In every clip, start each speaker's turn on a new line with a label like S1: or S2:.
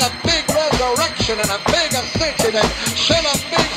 S1: a big
S2: resurrection and a big ascension and shall a big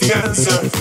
S2: Yes, sir.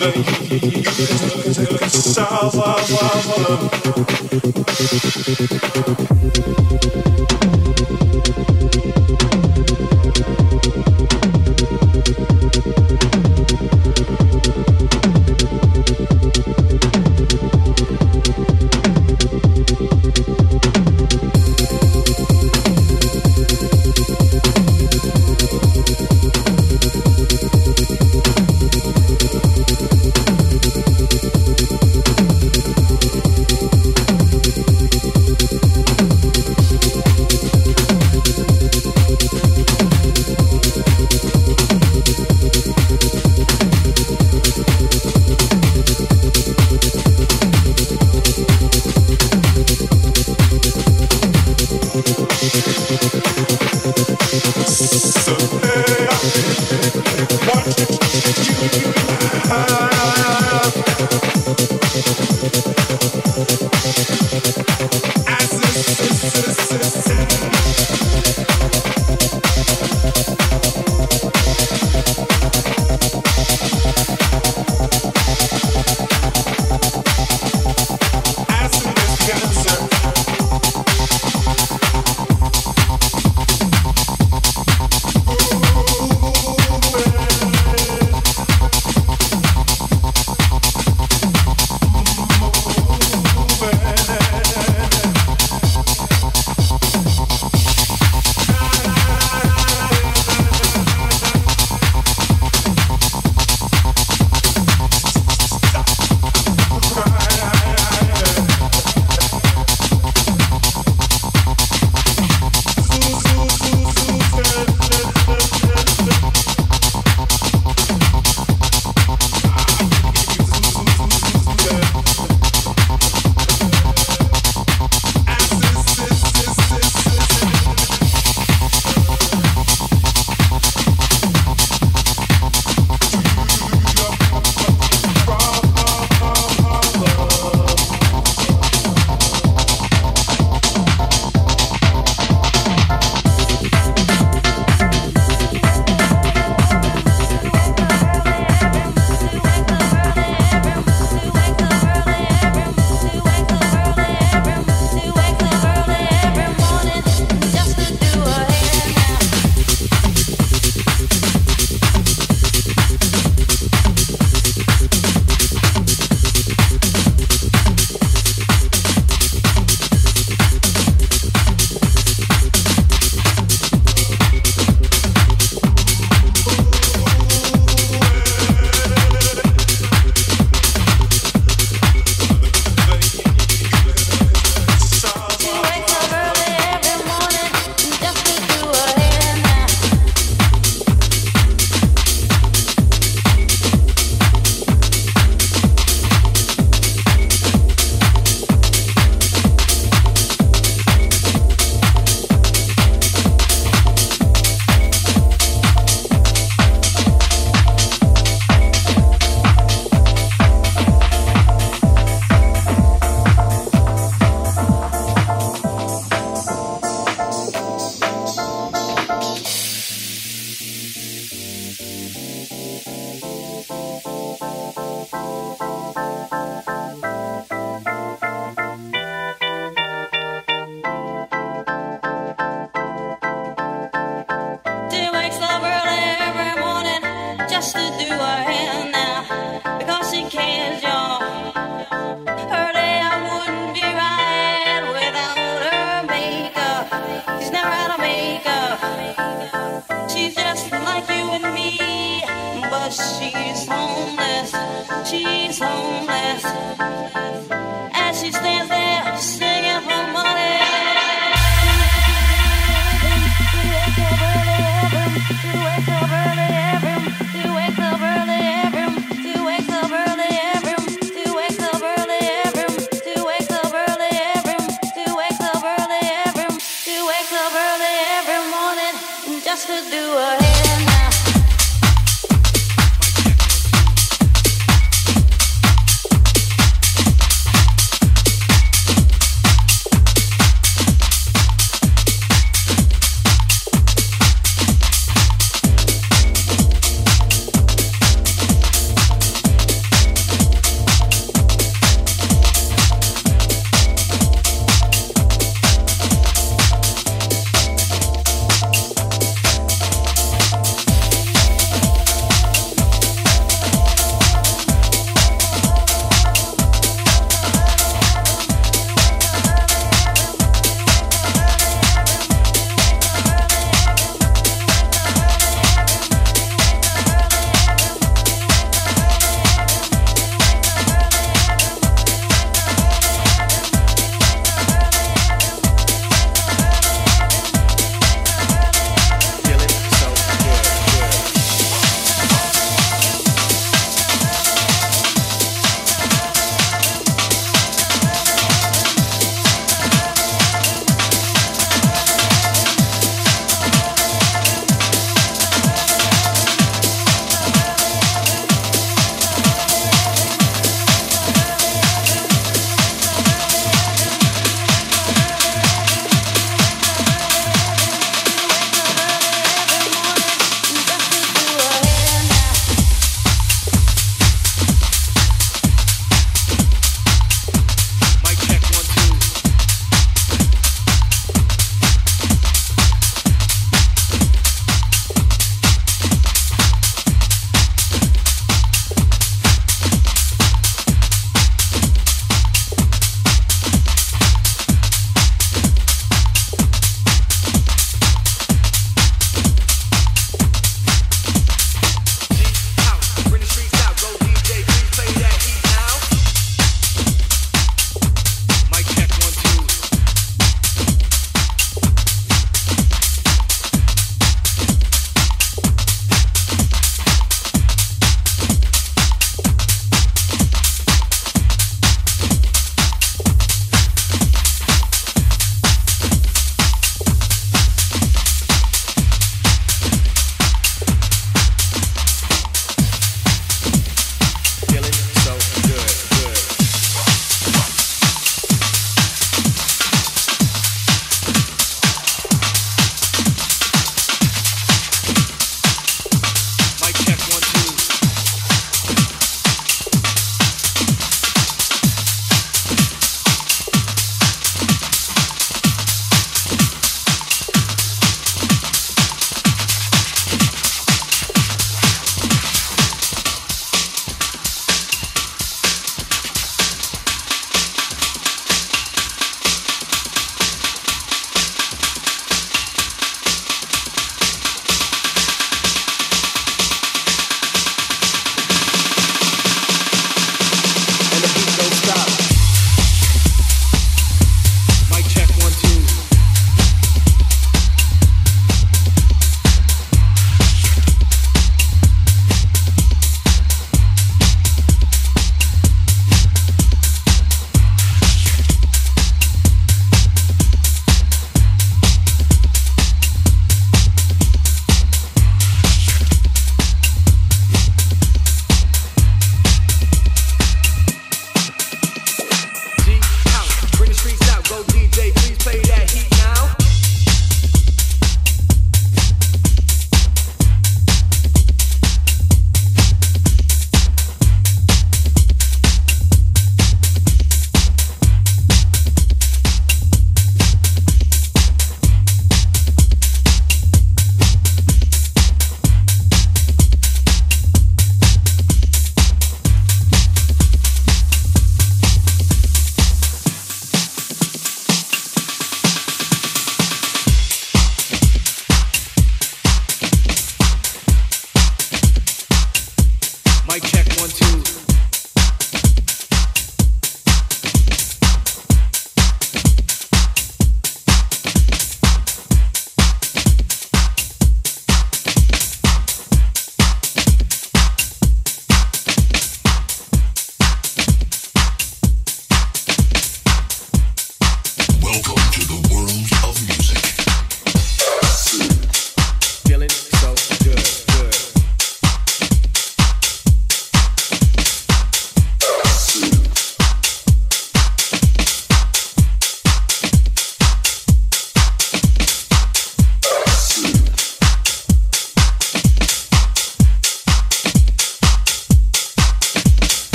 S3: Better